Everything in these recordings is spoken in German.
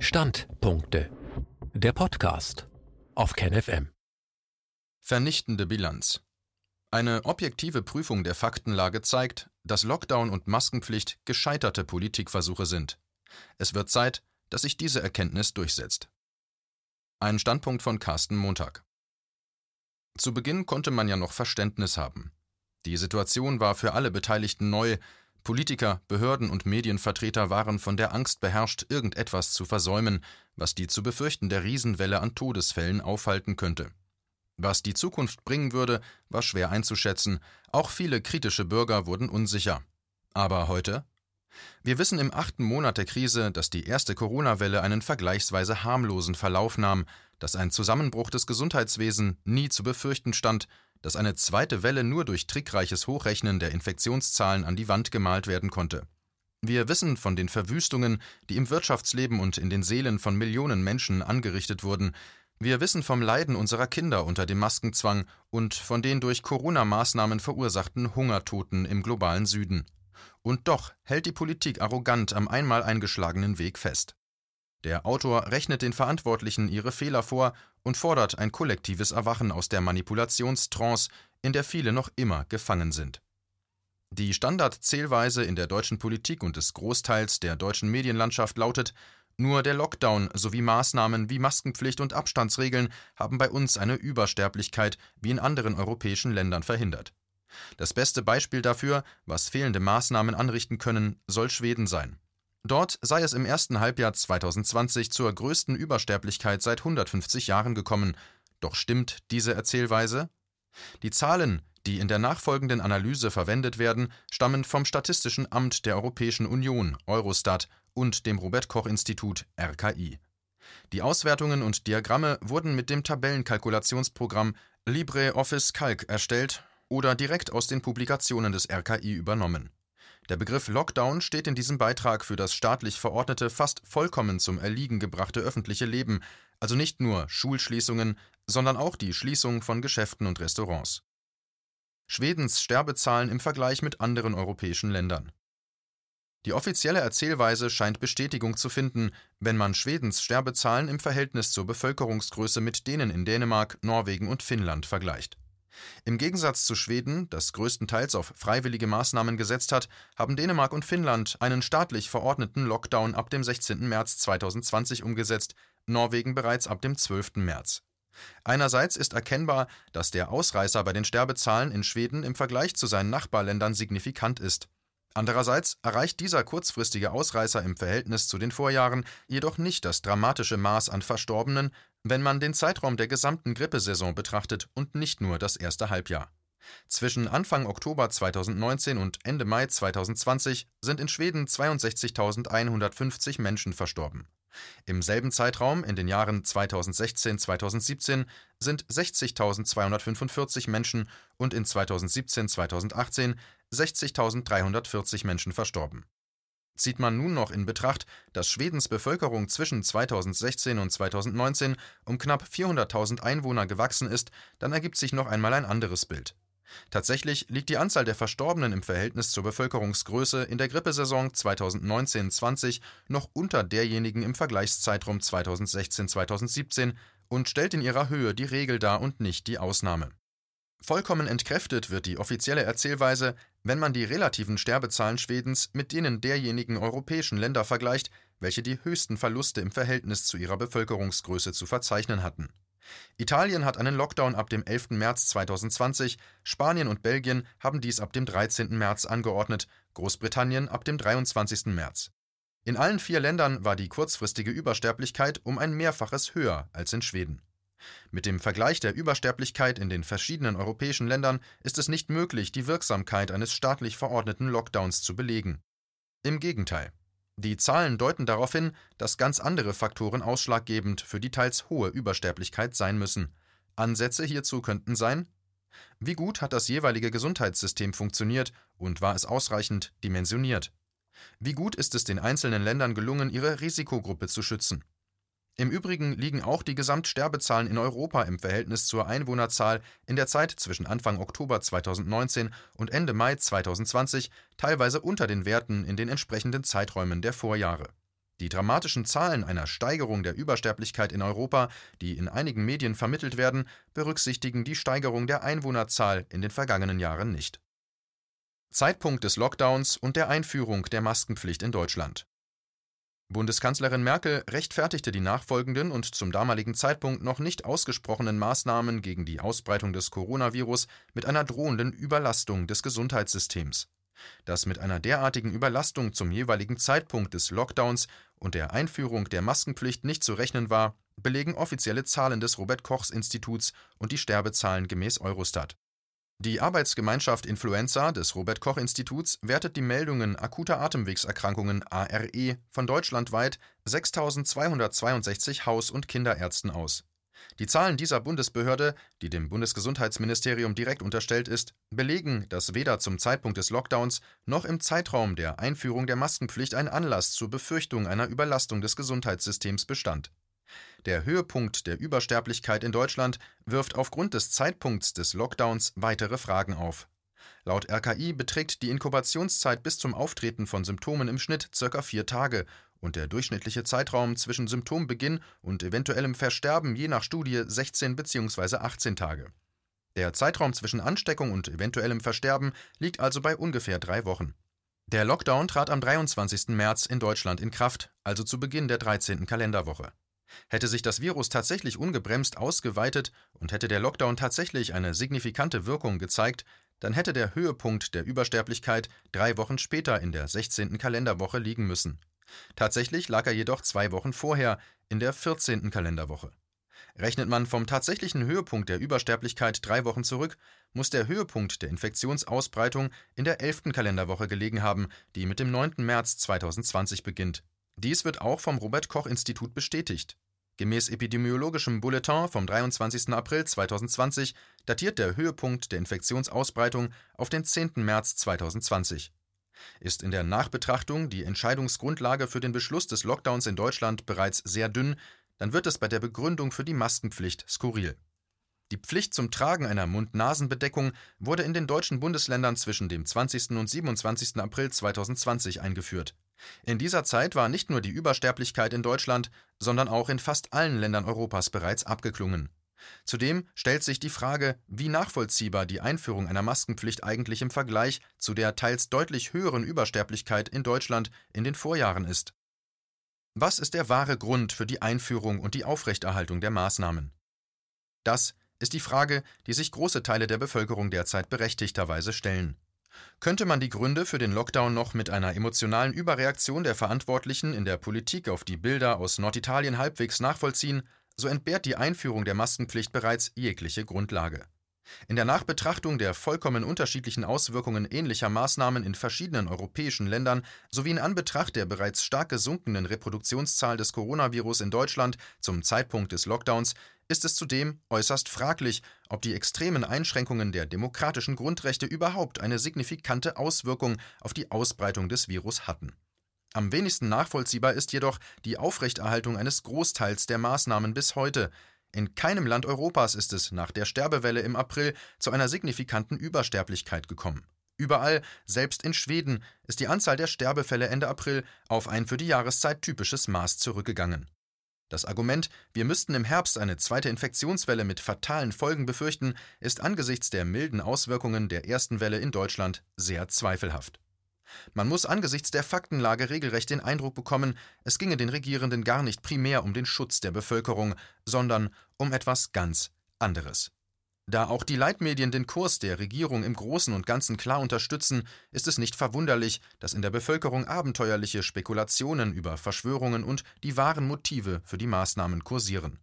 Standpunkte. Der Podcast auf KenFM. Vernichtende Bilanz. Eine objektive Prüfung der Faktenlage zeigt, dass Lockdown und Maskenpflicht gescheiterte Politikversuche sind. Es wird Zeit, dass sich diese Erkenntnis durchsetzt. Ein Standpunkt von Carsten Montag. Zu Beginn konnte man ja noch Verständnis haben. Die Situation war für alle Beteiligten neu, Politiker, Behörden und Medienvertreter waren von der Angst beherrscht, irgendetwas zu versäumen, was die zu befürchtende Riesenwelle an Todesfällen aufhalten könnte. Was die Zukunft bringen würde, war schwer einzuschätzen, auch viele kritische Bürger wurden unsicher. Aber heute? Wir wissen im achten Monat der Krise, dass die erste Corona-Welle einen vergleichsweise harmlosen Verlauf nahm, dass ein Zusammenbruch des Gesundheitswesens nie zu befürchten stand dass eine zweite Welle nur durch trickreiches Hochrechnen der Infektionszahlen an die Wand gemalt werden konnte. Wir wissen von den Verwüstungen, die im Wirtschaftsleben und in den Seelen von Millionen Menschen angerichtet wurden. Wir wissen vom Leiden unserer Kinder unter dem Maskenzwang und von den durch Corona-Maßnahmen verursachten Hungertoten im globalen Süden. Und doch hält die Politik arrogant am einmal eingeschlagenen Weg fest. Der Autor rechnet den Verantwortlichen ihre Fehler vor und fordert ein kollektives Erwachen aus der Manipulationstrance, in der viele noch immer gefangen sind. Die Standardzählweise in der deutschen Politik und des Großteils der deutschen Medienlandschaft lautet, nur der Lockdown sowie Maßnahmen wie Maskenpflicht und Abstandsregeln haben bei uns eine Übersterblichkeit wie in anderen europäischen Ländern verhindert. Das beste Beispiel dafür, was fehlende Maßnahmen anrichten können, soll Schweden sein. Dort sei es im ersten Halbjahr 2020 zur größten Übersterblichkeit seit 150 Jahren gekommen. Doch stimmt diese Erzählweise? Die Zahlen, die in der nachfolgenden Analyse verwendet werden, stammen vom Statistischen Amt der Europäischen Union Eurostat und dem Robert Koch Institut RKI. Die Auswertungen und Diagramme wurden mit dem Tabellenkalkulationsprogramm LibreOffice Calc erstellt oder direkt aus den Publikationen des RKI übernommen. Der Begriff Lockdown steht in diesem Beitrag für das staatlich verordnete, fast vollkommen zum Erliegen gebrachte öffentliche Leben, also nicht nur Schulschließungen, sondern auch die Schließung von Geschäften und Restaurants. Schwedens Sterbezahlen im Vergleich mit anderen europäischen Ländern. Die offizielle Erzählweise scheint Bestätigung zu finden, wenn man Schwedens Sterbezahlen im Verhältnis zur Bevölkerungsgröße mit denen in Dänemark, Norwegen und Finnland vergleicht. Im Gegensatz zu Schweden, das größtenteils auf freiwillige Maßnahmen gesetzt hat, haben Dänemark und Finnland einen staatlich verordneten Lockdown ab dem 16. März 2020 umgesetzt, Norwegen bereits ab dem 12. März. Einerseits ist erkennbar, dass der Ausreißer bei den Sterbezahlen in Schweden im Vergleich zu seinen Nachbarländern signifikant ist. Andererseits erreicht dieser kurzfristige Ausreißer im Verhältnis zu den Vorjahren jedoch nicht das dramatische Maß an Verstorbenen, wenn man den Zeitraum der gesamten Grippesaison betrachtet und nicht nur das erste Halbjahr. Zwischen Anfang Oktober 2019 und Ende Mai 2020 sind in Schweden 62.150 Menschen verstorben. Im selben Zeitraum in den Jahren 2016-2017 sind 60.245 Menschen und in 2017-2018 60.340 Menschen verstorben. Zieht man nun noch in Betracht, dass Schwedens Bevölkerung zwischen 2016 und 2019 um knapp 400.000 Einwohner gewachsen ist, dann ergibt sich noch einmal ein anderes Bild. Tatsächlich liegt die Anzahl der Verstorbenen im Verhältnis zur Bevölkerungsgröße in der Grippesaison 2019-20 noch unter derjenigen im Vergleichszeitraum 2016-2017 und stellt in ihrer Höhe die Regel dar und nicht die Ausnahme. Vollkommen entkräftet wird die offizielle Erzählweise, wenn man die relativen Sterbezahlen Schwedens mit denen derjenigen europäischen Länder vergleicht, welche die höchsten Verluste im Verhältnis zu ihrer Bevölkerungsgröße zu verzeichnen hatten. Italien hat einen Lockdown ab dem 11. März 2020, Spanien und Belgien haben dies ab dem 13. März angeordnet, Großbritannien ab dem 23. März. In allen vier Ländern war die kurzfristige Übersterblichkeit um ein Mehrfaches höher als in Schweden. Mit dem Vergleich der Übersterblichkeit in den verschiedenen europäischen Ländern ist es nicht möglich, die Wirksamkeit eines staatlich verordneten Lockdowns zu belegen. Im Gegenteil. Die Zahlen deuten darauf hin, dass ganz andere Faktoren ausschlaggebend für die teils hohe Übersterblichkeit sein müssen. Ansätze hierzu könnten sein Wie gut hat das jeweilige Gesundheitssystem funktioniert und war es ausreichend dimensioniert? Wie gut ist es den einzelnen Ländern gelungen, ihre Risikogruppe zu schützen? Im Übrigen liegen auch die Gesamtsterbezahlen in Europa im Verhältnis zur Einwohnerzahl in der Zeit zwischen Anfang Oktober 2019 und Ende Mai 2020 teilweise unter den Werten in den entsprechenden Zeiträumen der Vorjahre. Die dramatischen Zahlen einer Steigerung der Übersterblichkeit in Europa, die in einigen Medien vermittelt werden, berücksichtigen die Steigerung der Einwohnerzahl in den vergangenen Jahren nicht. Zeitpunkt des Lockdowns und der Einführung der Maskenpflicht in Deutschland. Bundeskanzlerin Merkel rechtfertigte die nachfolgenden und zum damaligen Zeitpunkt noch nicht ausgesprochenen Maßnahmen gegen die Ausbreitung des Coronavirus mit einer drohenden Überlastung des Gesundheitssystems. Dass mit einer derartigen Überlastung zum jeweiligen Zeitpunkt des Lockdowns und der Einführung der Maskenpflicht nicht zu rechnen war, belegen offizielle Zahlen des Robert Kochs Instituts und die Sterbezahlen gemäß Eurostat. Die Arbeitsgemeinschaft Influenza des Robert Koch Instituts wertet die Meldungen akuter Atemwegserkrankungen ARE von deutschlandweit 6262 Haus- und Kinderärzten aus. Die Zahlen dieser Bundesbehörde, die dem Bundesgesundheitsministerium direkt unterstellt ist, belegen, dass weder zum Zeitpunkt des Lockdowns noch im Zeitraum der Einführung der Maskenpflicht ein Anlass zur Befürchtung einer Überlastung des Gesundheitssystems bestand der Höhepunkt der Übersterblichkeit in Deutschland wirft aufgrund des Zeitpunkts des Lockdowns weitere Fragen auf. Laut RKI beträgt die Inkubationszeit bis zum Auftreten von Symptomen im Schnitt ca. vier Tage und der durchschnittliche Zeitraum zwischen Symptombeginn und eventuellem Versterben je nach Studie 16 bzw. 18 Tage. Der Zeitraum zwischen Ansteckung und eventuellem Versterben liegt also bei ungefähr drei Wochen. Der Lockdown trat am 23. März in Deutschland in Kraft, also zu Beginn der 13. Kalenderwoche. Hätte sich das Virus tatsächlich ungebremst ausgeweitet und hätte der Lockdown tatsächlich eine signifikante Wirkung gezeigt, dann hätte der Höhepunkt der Übersterblichkeit drei Wochen später in der 16. Kalenderwoche liegen müssen. Tatsächlich lag er jedoch zwei Wochen vorher, in der 14. Kalenderwoche. Rechnet man vom tatsächlichen Höhepunkt der Übersterblichkeit drei Wochen zurück, muss der Höhepunkt der Infektionsausbreitung in der 11. Kalenderwoche gelegen haben, die mit dem 9. März 2020 beginnt. Dies wird auch vom Robert Koch Institut bestätigt. Gemäß epidemiologischem Bulletin vom 23. April 2020 datiert der Höhepunkt der Infektionsausbreitung auf den 10. März 2020. Ist in der Nachbetrachtung die Entscheidungsgrundlage für den Beschluss des Lockdowns in Deutschland bereits sehr dünn, dann wird es bei der Begründung für die Maskenpflicht skurril. Die Pflicht zum Tragen einer Mund-Nasen-Bedeckung wurde in den deutschen Bundesländern zwischen dem 20. und 27. April 2020 eingeführt. In dieser Zeit war nicht nur die Übersterblichkeit in Deutschland, sondern auch in fast allen Ländern Europas bereits abgeklungen. Zudem stellt sich die Frage, wie nachvollziehbar die Einführung einer Maskenpflicht eigentlich im Vergleich zu der teils deutlich höheren Übersterblichkeit in Deutschland in den Vorjahren ist. Was ist der wahre Grund für die Einführung und die Aufrechterhaltung der Maßnahmen? Das ist die Frage, die sich große Teile der Bevölkerung derzeit berechtigterweise stellen. Könnte man die Gründe für den Lockdown noch mit einer emotionalen Überreaktion der Verantwortlichen in der Politik auf die Bilder aus Norditalien halbwegs nachvollziehen, so entbehrt die Einführung der Maskenpflicht bereits jegliche Grundlage. In der Nachbetrachtung der vollkommen unterschiedlichen Auswirkungen ähnlicher Maßnahmen in verschiedenen europäischen Ländern sowie in Anbetracht der bereits stark gesunkenen Reproduktionszahl des Coronavirus in Deutschland zum Zeitpunkt des Lockdowns ist es zudem äußerst fraglich, ob die extremen Einschränkungen der demokratischen Grundrechte überhaupt eine signifikante Auswirkung auf die Ausbreitung des Virus hatten. Am wenigsten nachvollziehbar ist jedoch die Aufrechterhaltung eines Großteils der Maßnahmen bis heute. In keinem Land Europas ist es nach der Sterbewelle im April zu einer signifikanten Übersterblichkeit gekommen. Überall, selbst in Schweden, ist die Anzahl der Sterbefälle Ende April auf ein für die Jahreszeit typisches Maß zurückgegangen. Das Argument, wir müssten im Herbst eine zweite Infektionswelle mit fatalen Folgen befürchten, ist angesichts der milden Auswirkungen der ersten Welle in Deutschland sehr zweifelhaft. Man muss angesichts der Faktenlage regelrecht den Eindruck bekommen, es ginge den Regierenden gar nicht primär um den Schutz der Bevölkerung, sondern um etwas ganz anderes. Da auch die Leitmedien den Kurs der Regierung im Großen und Ganzen klar unterstützen, ist es nicht verwunderlich, dass in der Bevölkerung abenteuerliche Spekulationen über Verschwörungen und die wahren Motive für die Maßnahmen kursieren.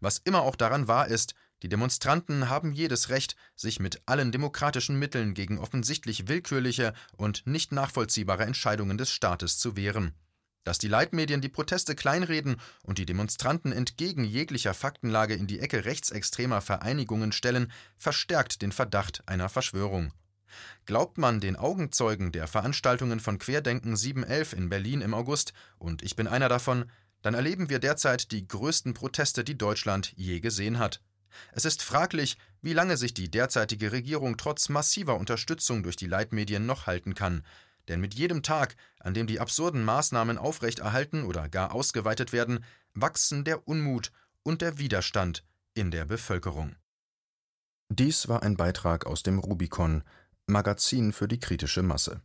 Was immer auch daran wahr ist, die Demonstranten haben jedes Recht, sich mit allen demokratischen Mitteln gegen offensichtlich willkürliche und nicht nachvollziehbare Entscheidungen des Staates zu wehren. Dass die Leitmedien die Proteste kleinreden und die Demonstranten entgegen jeglicher Faktenlage in die Ecke rechtsextremer Vereinigungen stellen, verstärkt den Verdacht einer Verschwörung. Glaubt man den Augenzeugen der Veranstaltungen von Querdenken 711 in Berlin im August, und ich bin einer davon, dann erleben wir derzeit die größten Proteste, die Deutschland je gesehen hat. Es ist fraglich, wie lange sich die derzeitige Regierung trotz massiver Unterstützung durch die Leitmedien noch halten kann. denn mit jedem Tag, an dem die absurden Maßnahmen aufrechterhalten oder gar ausgeweitet werden, wachsen der Unmut und der Widerstand in der Bevölkerung. Dies war ein Beitrag aus dem Rubicon, Magazin für die kritische Masse.